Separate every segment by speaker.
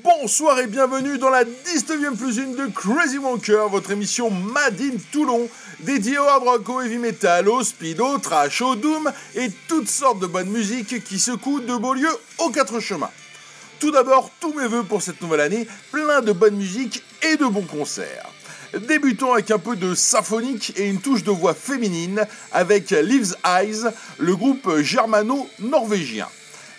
Speaker 1: Bonsoir et bienvenue dans la 19e plus une de Crazy Wonker, votre émission Mad in Toulon, dédiée au hard rock, au heavy metal, au speed, au trash, au doom et toutes sortes de bonnes musiques qui secouent de beaux lieux aux quatre chemins. Tout d'abord, tous mes voeux pour cette nouvelle année, plein de bonne musique et de bons concerts. Débutons avec un peu de symphonique et une touche de voix féminine avec Leaves Eyes, le groupe germano-norvégien.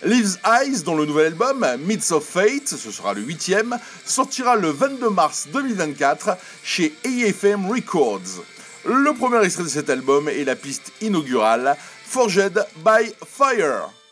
Speaker 1: Leaves Eyes, dont le nouvel album, Myths of Fate, ce sera le huitième, sortira le 22 mars 2024 chez AFM Records. Le premier extrait de cet album est la piste inaugurale, Forged by Fire.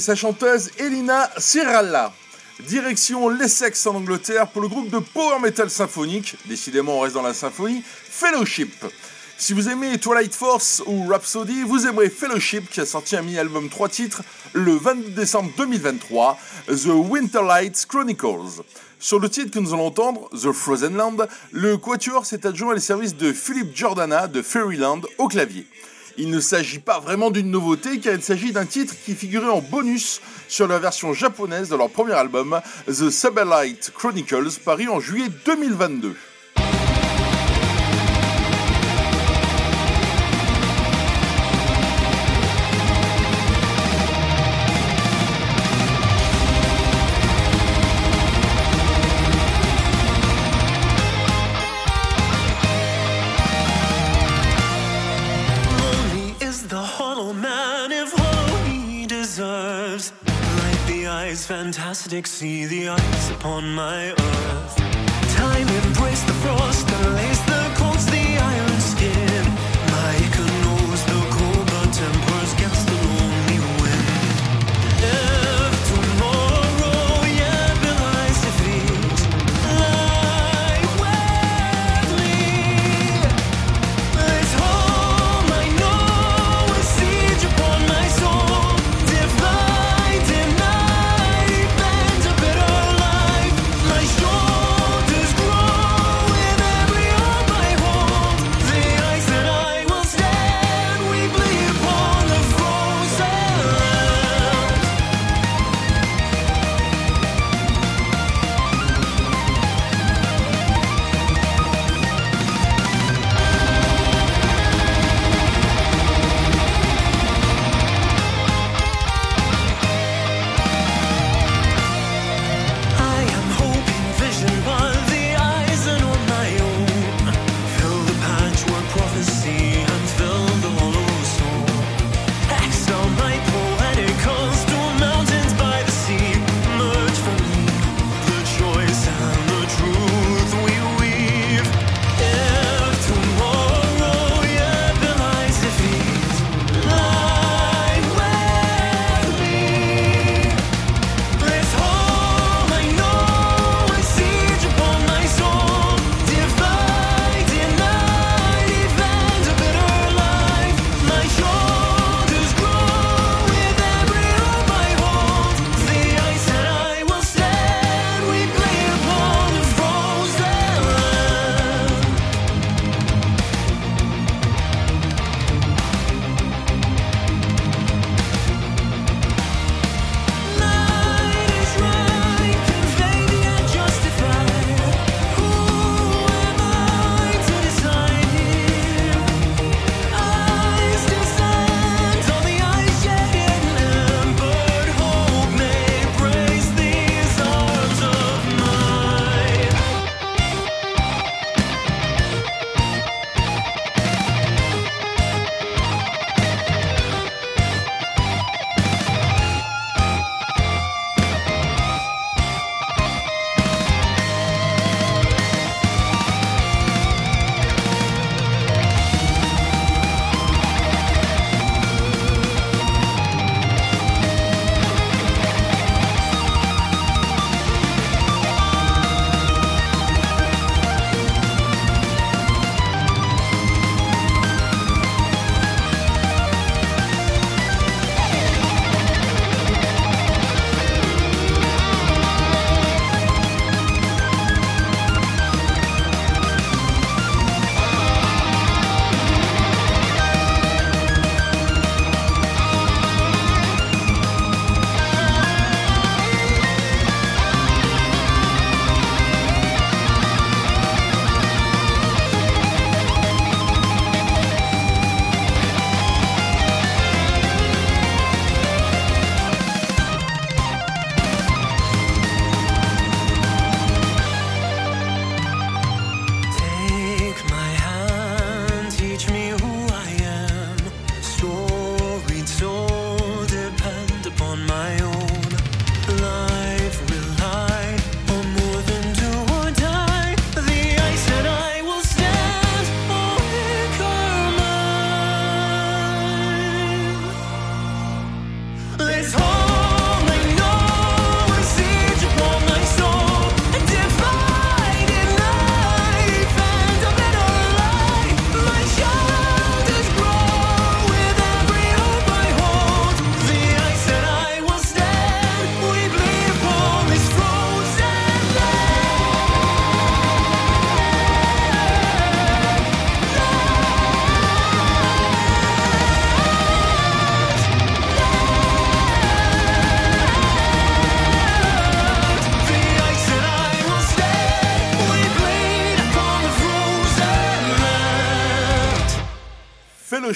Speaker 1: Sa chanteuse Elina Ciralla. Direction l'Essex en Angleterre pour le groupe de power metal symphonique, décidément on reste dans la symphonie, Fellowship. Si vous aimez Twilight Force ou Rhapsody, vous aimerez Fellowship qui a sorti un mini-album 3 titres le 22 décembre 2023, The Winterlight Chronicles. Sur le titre que nous allons entendre, The Frozen Land, le Quatuor s'est adjoint les services de Philip Jordana de Fairyland au clavier. Il ne s'agit pas vraiment d'une nouveauté car il s'agit d'un titre qui figurait en bonus sur la version japonaise de leur premier album, The Saberlight Chronicles, paru en juillet 2022.
Speaker 2: Fantastic, see the ice upon my earth. Time embraced the frost and lays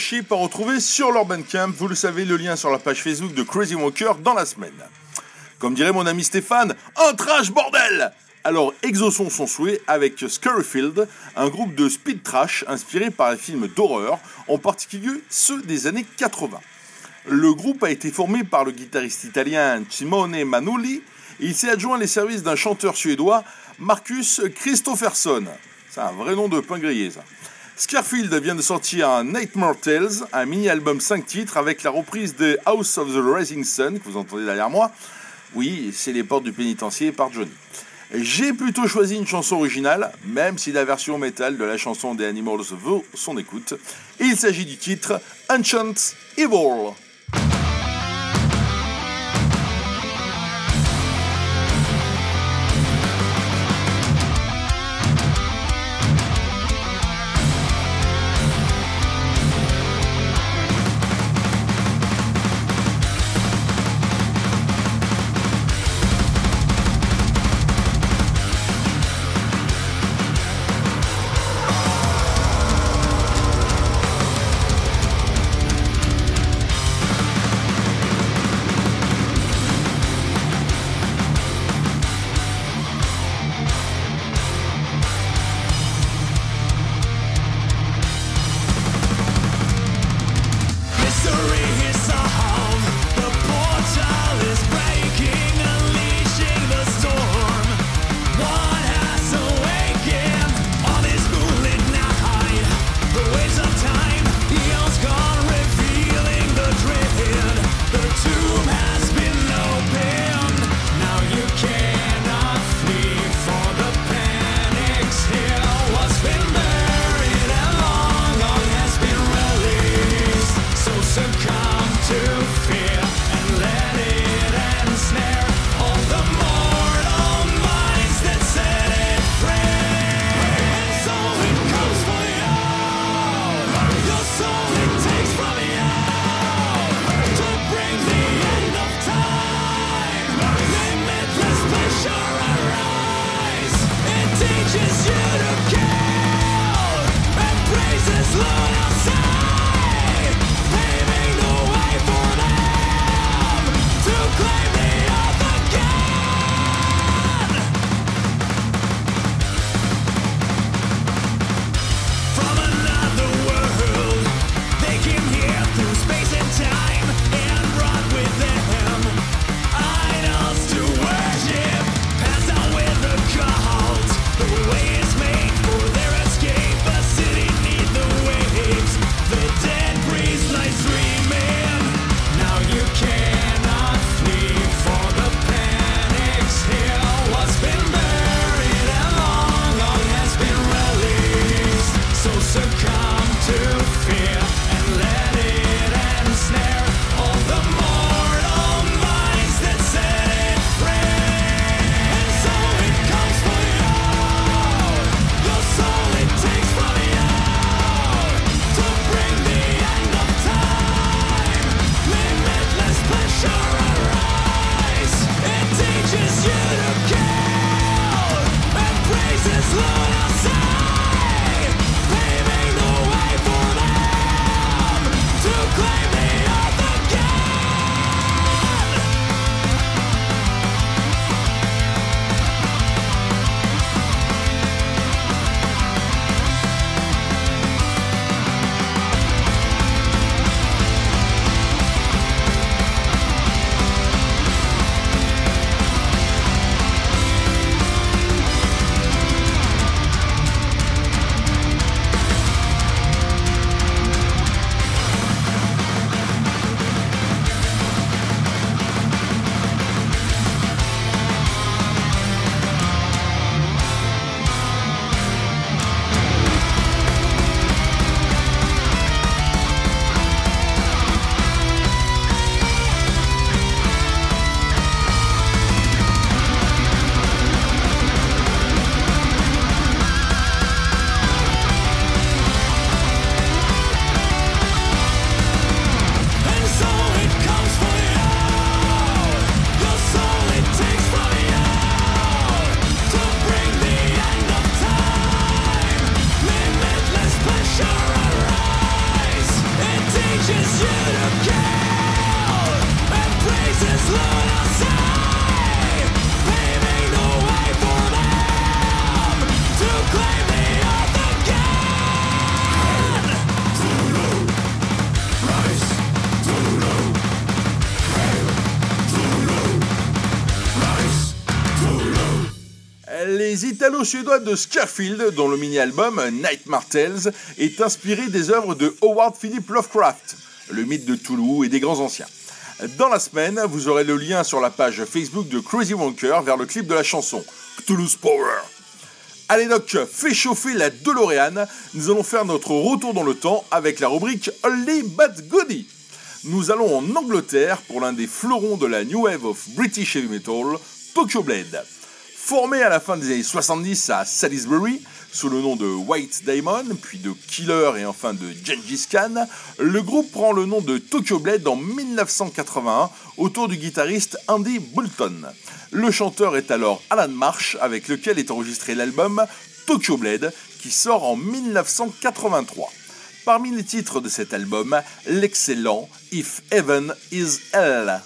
Speaker 1: Fellowship à retrouver sur leur Bandcamp. Vous le savez, le lien sur la page Facebook de Crazy Walker dans la semaine. Comme dirait mon ami Stéphane, un trash bordel alors exauçons son souhait avec Scurryfield, un groupe de speed trash inspiré par les films d'horreur, en particulier ceux des années 80. Le groupe a été formé par le guitariste italien Simone Manuli et il s'est adjoint les services d'un chanteur suédois, Marcus Christopherson. C'est un vrai nom de pain grillé ça. Scarfield vient de sortir un Nightmare Tales, un mini-album 5 titres avec la reprise de House of the Rising Sun, que vous entendez derrière moi. Oui, c'est les portes du pénitencier par Johnny. J'ai plutôt choisi une chanson originale, même si la version métal de la chanson des Animals vaut son écoute. il s'agit du titre Enchant Evil. Italo-Suédois de Scarfield, dont le mini-album Nightmare Tales est inspiré des œuvres de Howard Philip Lovecraft, le mythe de Toulouse et des grands anciens. Dans la semaine, vous aurez le lien sur la page Facebook de Crazy Wonker vers le clip de la chanson Toulouse Power. Allez Doc, fais chauffer la DeLorean, nous allons faire notre retour dans le temps avec la rubrique Only But Goody. Nous allons en Angleterre pour l'un des fleurons de la New Wave of British Heavy Metal, Tokyo Blade. Formé à la fin des années 70 à Salisbury, sous le nom de White Diamond, puis de Killer et enfin de Gengis Khan, le groupe prend le nom de Tokyo Blade en 1981 autour du guitariste Andy Boulton. Le chanteur est alors Alan Marsh avec lequel est enregistré l'album Tokyo Blade qui sort en 1983. Parmi les titres de cet album, l'excellent If Heaven is Hell.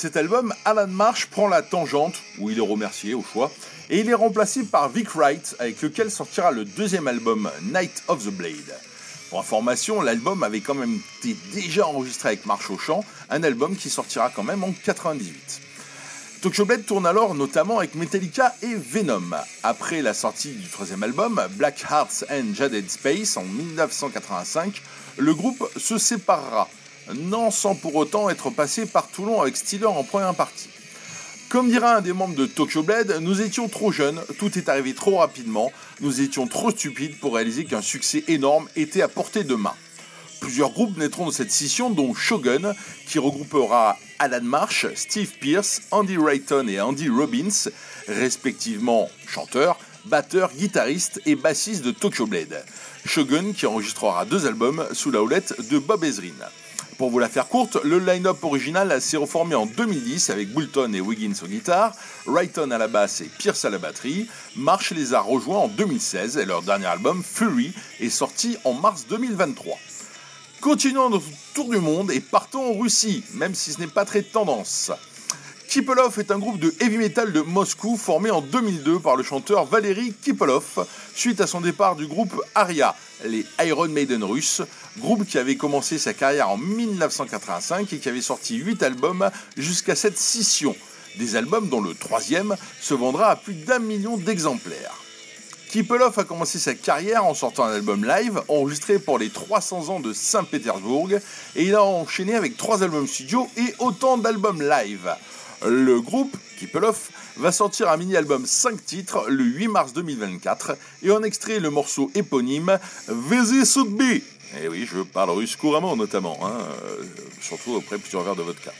Speaker 1: Cet album, Alan Marsh prend la tangente, où il est remercié au choix, et il est remplacé par Vic Wright, avec lequel sortira le deuxième album, Night of the Blade. Pour information, l'album avait quand même été déjà enregistré avec Marsh au chant, un album qui sortira quand même en 98. Tokyo Blade tourne alors notamment avec Metallica et Venom. Après la sortie du troisième album, Black Hearts and Jaded Space en 1985, le groupe se séparera, non sans pour autant être passé par Toulon avec Steeler en première partie. Comme dira un des membres de Tokyo Blade, nous étions trop jeunes, tout est arrivé trop rapidement, nous étions trop stupides pour réaliser qu'un succès énorme était à portée de main. Plusieurs groupes naîtront de cette scission, dont Shogun, qui regroupera Alan Marsh, Steve Pierce, Andy Rayton et Andy Robbins, respectivement chanteurs, batteurs, guitaristes et bassistes de Tokyo Blade. Shogun qui enregistrera deux albums sous la houlette de Bob Ezrin. Pour vous la faire courte, le line-up original s'est reformé en 2010 avec Boulton et Wiggins aux guitares, Rayton à la basse et Pierce à la batterie. Marsh les a rejoints en 2016 et leur dernier album, Fury, est sorti en mars 2023. Continuons notre tour du monde et partons en Russie, même si ce n'est pas très tendance. Kipelov est un groupe de heavy metal de Moscou formé en 2002 par le chanteur Valery Kipelov suite à son départ du groupe Aria, les Iron Maiden russes, groupe qui avait commencé sa carrière en 1985 et qui avait sorti 8 albums jusqu'à cette scission. Des albums dont le troisième se vendra à plus d'un million d'exemplaires. Kipelov a commencé sa carrière en sortant un album live enregistré pour les 300 ans de Saint-Pétersbourg et il a enchaîné avec trois albums studio et autant d'albums live. Le groupe, Kipelov, va sortir un mini-album 5 titres le 8 mars 2024 et en extrait le morceau éponyme Vezi Sudbi. Et eh oui, je parle russe couramment notamment, hein, euh, surtout après plusieurs verres de vodka.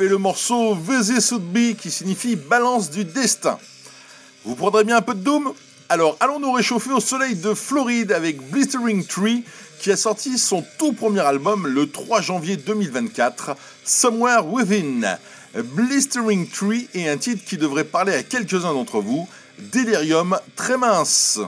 Speaker 1: Et le morceau Sudbi qui signifie balance du destin. Vous prendrez bien un peu de Doom? Alors allons nous réchauffer au soleil de Floride avec Blistering Tree qui a sorti son tout premier album le 3 janvier 2024, Somewhere Within. Blistering Tree est un titre qui devrait parler à quelques-uns d'entre vous, Delirium très mince.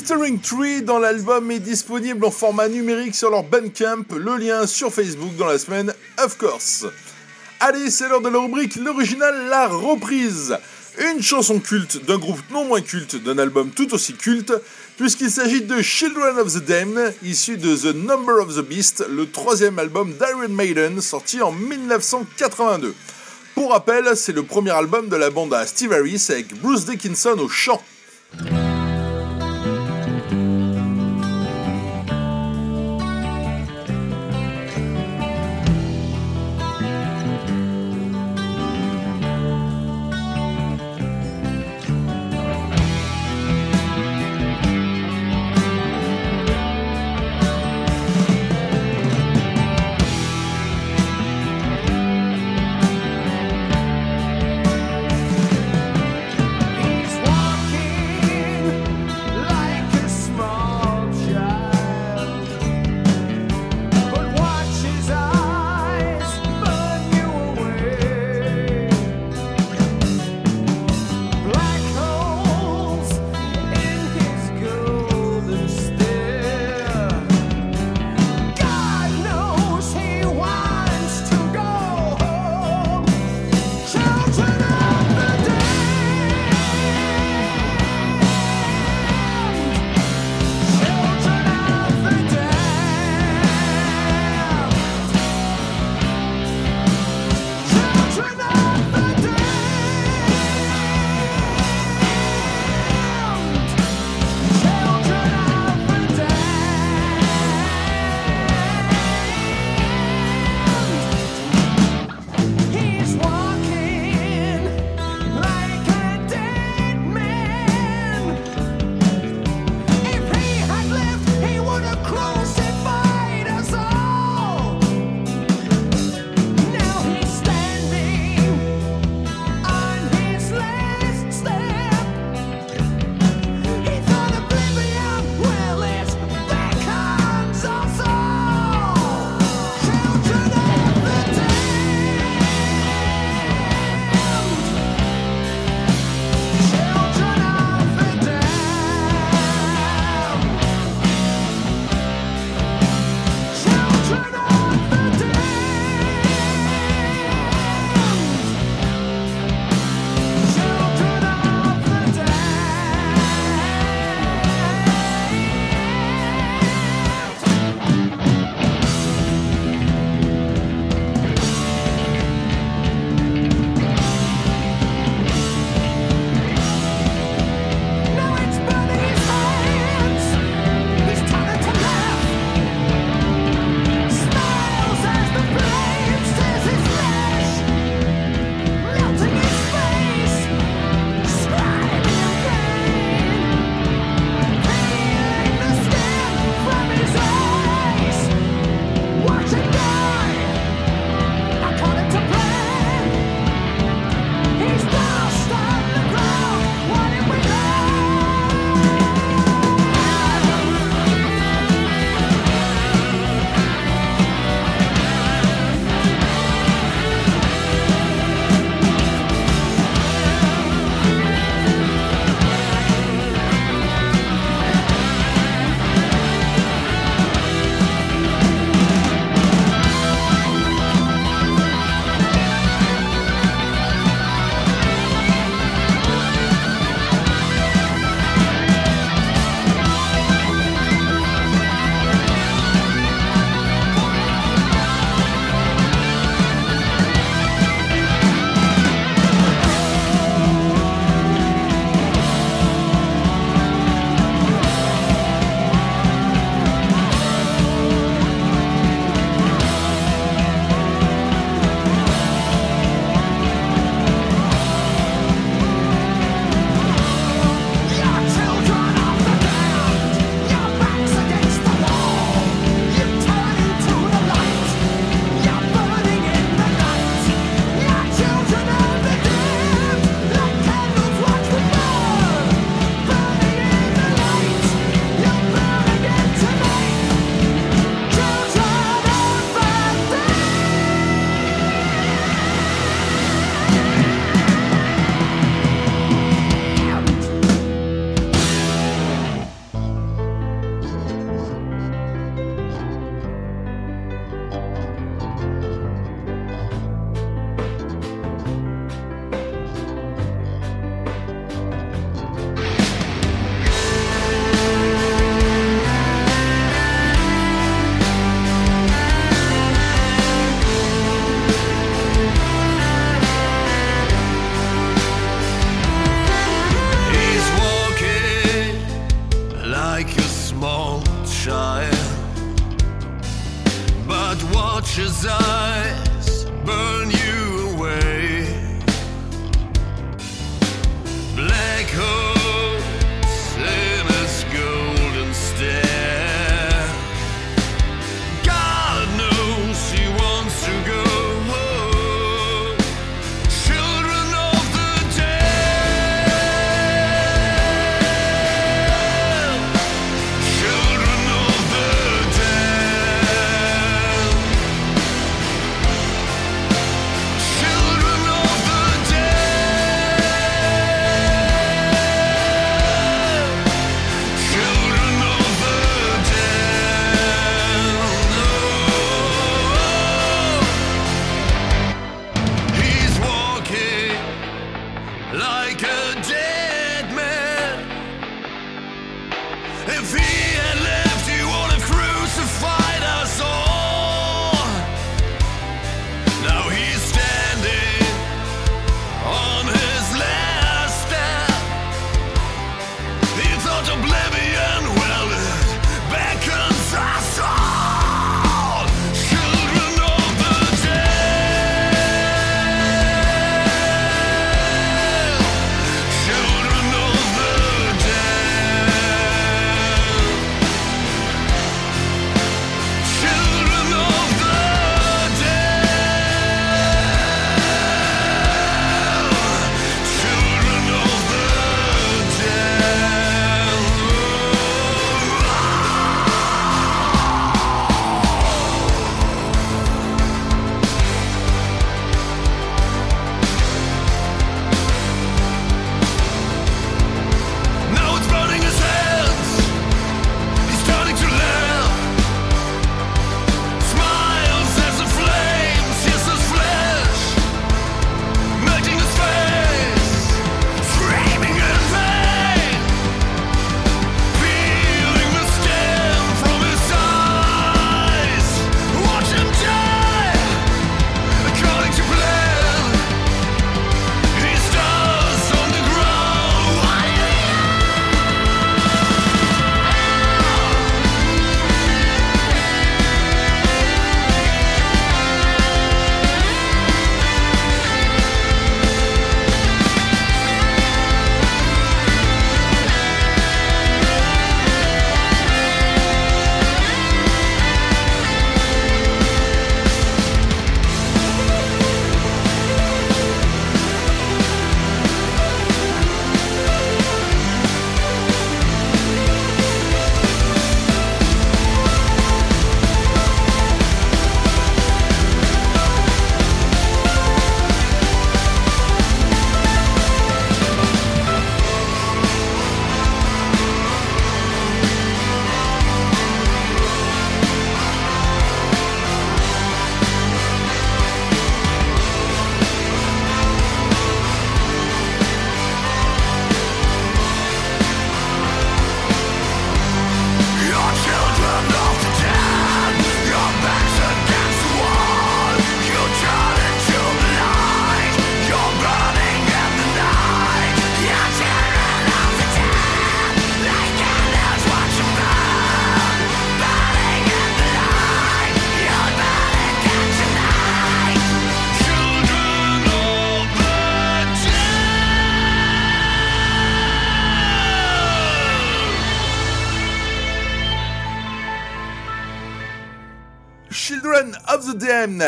Speaker 1: Blistering Tree dans l'album est disponible en format numérique sur leur Bandcamp, le lien sur Facebook dans la semaine, of course. Allez, c'est l'heure de la rubrique L'original, la reprise. Une chanson culte d'un groupe non moins culte d'un album tout aussi culte, puisqu'il s'agit de Children of the Damned, issu de The Number of the Beast, le troisième album d'Iron Maiden, sorti en 1982. Pour rappel, c'est le premier album de la bande à Steve Harris avec Bruce Dickinson au chant.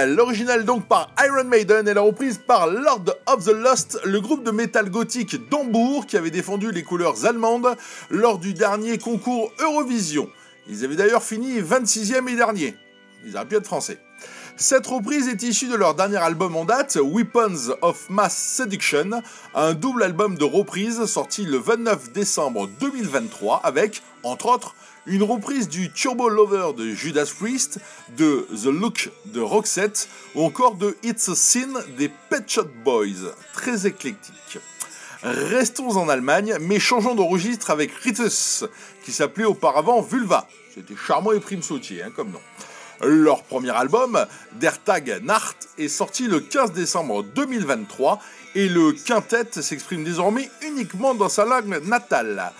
Speaker 1: L'original donc par Iron Maiden et la reprise par Lord of the Lost, le groupe de métal gothique d'Hambourg qui avait défendu les couleurs allemandes lors du dernier concours Eurovision. Ils avaient d'ailleurs fini 26e et dernier. Ils auraient pu être français. Cette reprise est issue de leur dernier album en date, Weapons of Mass Seduction, un double album de reprise sorti le 29 décembre 2023 avec, entre autres, une reprise du Turbo Lover de Judas Priest, de The Look de Roxette ou encore de It's a Sin des Pet Shop Boys, très éclectique. Restons en Allemagne, mais changeons de registre avec Ritus, qui s'appelait auparavant Vulva. C'était charmant et prime sautier, hein, comme nom. Leur premier album, Der Tag Nacht, est sorti le 15 décembre 2023 et le quintet s'exprime désormais uniquement dans sa langue natale.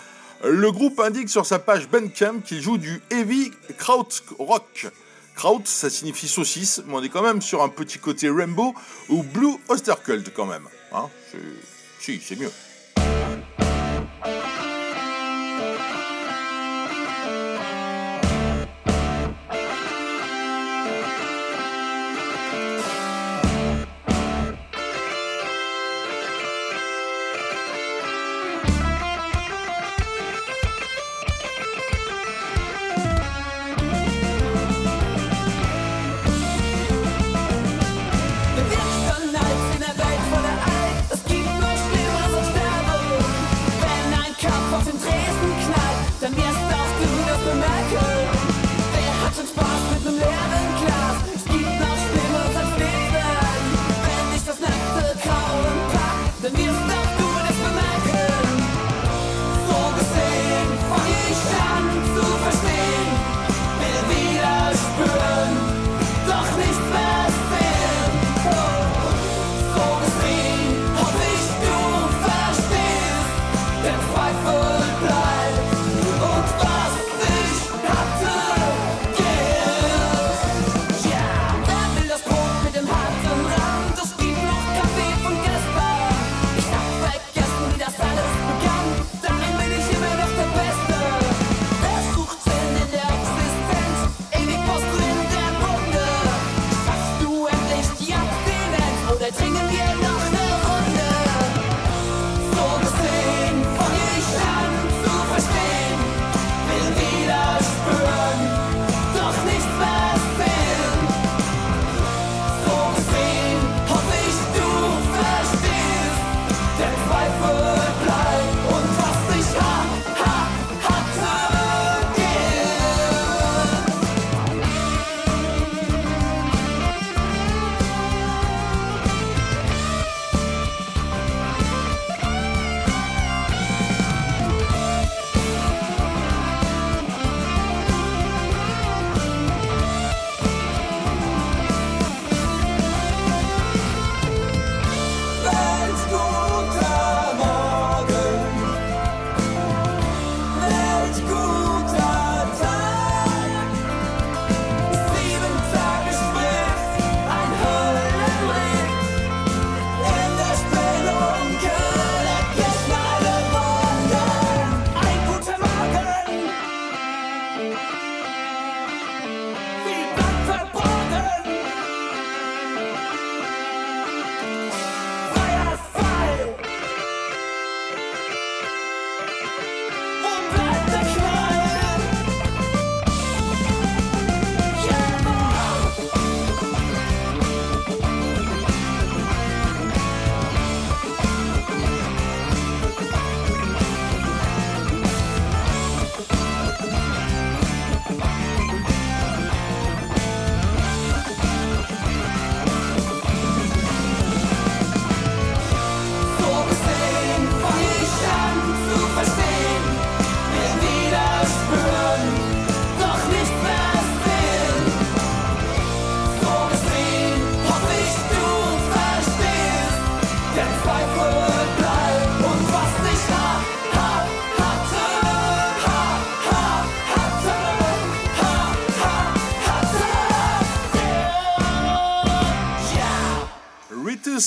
Speaker 1: Le groupe indique sur sa page Bandcamp qu'il joue du heavy Kraut Rock.
Speaker 2: Kraut, ça signifie saucisse, mais on est quand même sur un petit côté Rainbow ou Blue Osterkeld quand même. Hein si, c'est mieux.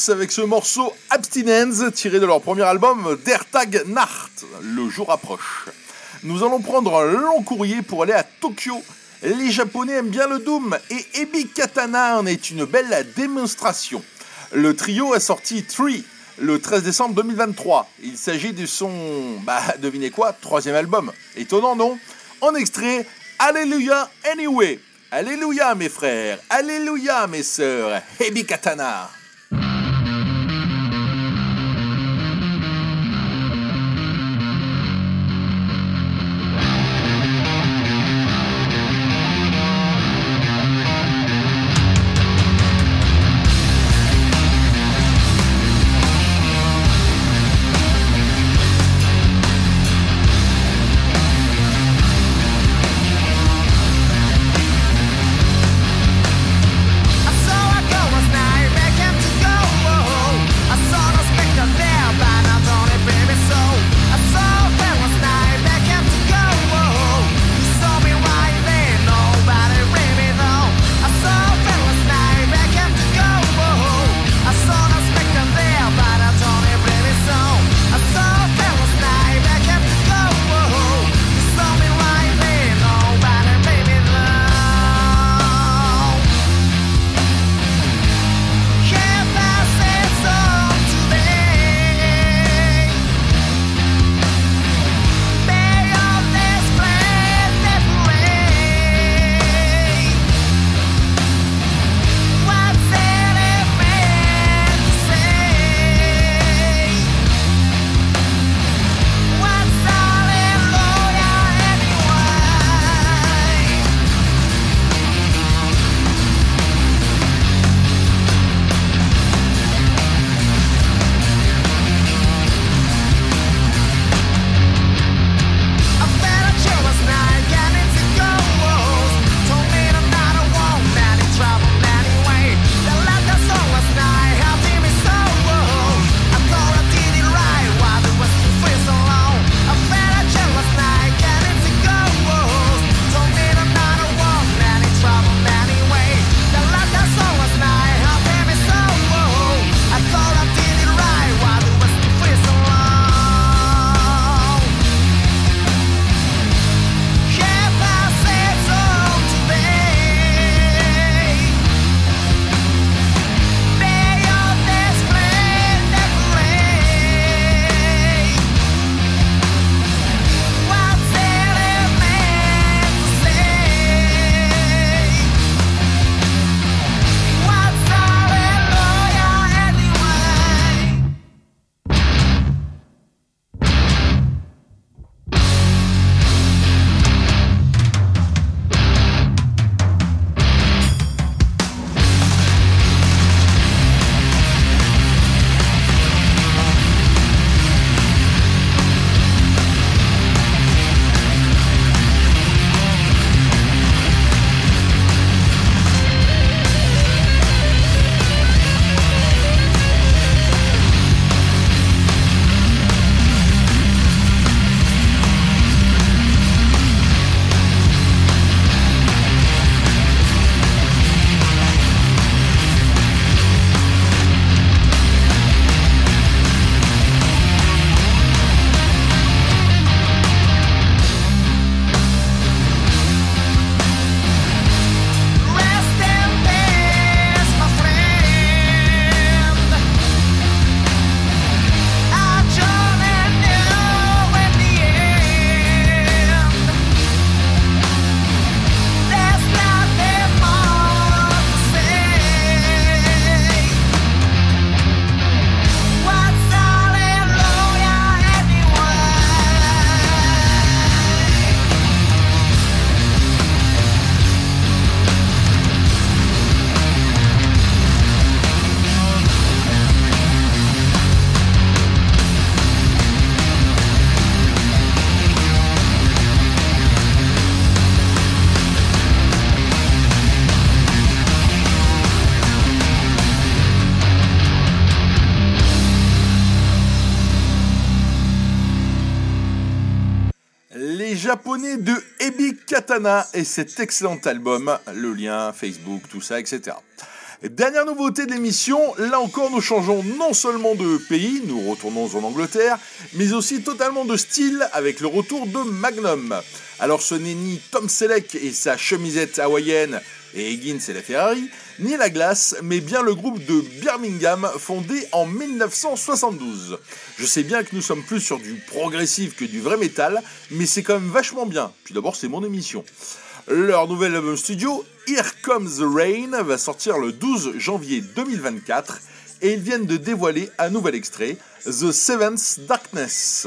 Speaker 2: Avec ce morceau Abstinence tiré de leur premier album Der Tag Nacht. Le jour approche. Nous allons prendre un long courrier pour aller à Tokyo. Les Japonais aiment bien le Doom et Ebi Katana en est une belle démonstration. Le trio a sorti Tree le 13 décembre 2023. Il s'agit de son, bah devinez quoi, troisième album. Étonnant non? En extrait, Alléluia Anyway. Alléluia mes frères, Alléluia mes sœurs, Ebi Katana.
Speaker 1: Et cet excellent album, le lien, Facebook, tout ça, etc. Dernière nouveauté de l'émission, là encore nous changeons non seulement de pays, nous retournons en Angleterre, mais aussi totalement de style avec le retour de Magnum. Alors ce n'est ni Tom Selleck et sa chemisette hawaïenne et Higgins et la Ferrari, ni la glace, mais bien le groupe de Birmingham fondé en 1972. Je sais bien que nous sommes plus sur du progressif que du vrai métal, mais c'est quand même vachement bien. Puis d'abord c'est mon émission. Leur nouvel album studio, Here Comes the Rain, va sortir le 12 janvier 2024 et ils viennent de dévoiler un nouvel extrait, The Seventh Darkness.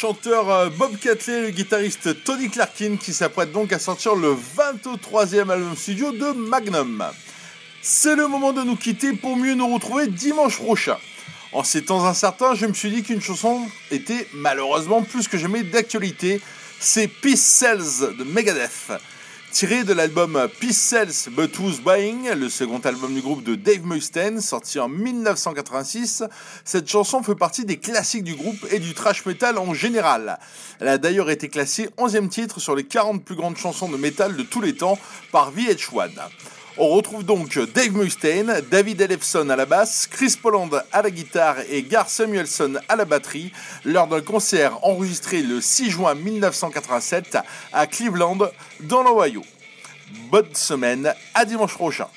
Speaker 1: Chanteur euh, Bob Catley le guitariste Tony Clarkin qui s'apprête donc à sortir le 23e album studio de Magnum. C'est le moment de nous quitter pour mieux nous retrouver dimanche prochain. En ces temps incertains, je me suis dit qu'une chanson était malheureusement plus que jamais d'actualité. C'est Peace Cells de Megadeth. Tiré de l'album Peace Cells But Who's Buying, le second album du groupe de Dave Mustaine, sorti en 1986, cette chanson fait partie des classiques du groupe et du thrash metal en général. Elle a d'ailleurs été classée 11e titre sur les 40 plus grandes chansons de métal de tous les temps par VH1. On retrouve donc Dave Mustaine, David Ellefson à la basse, Chris Poland à la guitare et Gar Samuelson à la batterie lors d'un concert enregistré le 6 juin 1987 à Cleveland, dans l'Ohio. Bonne semaine, à dimanche prochain.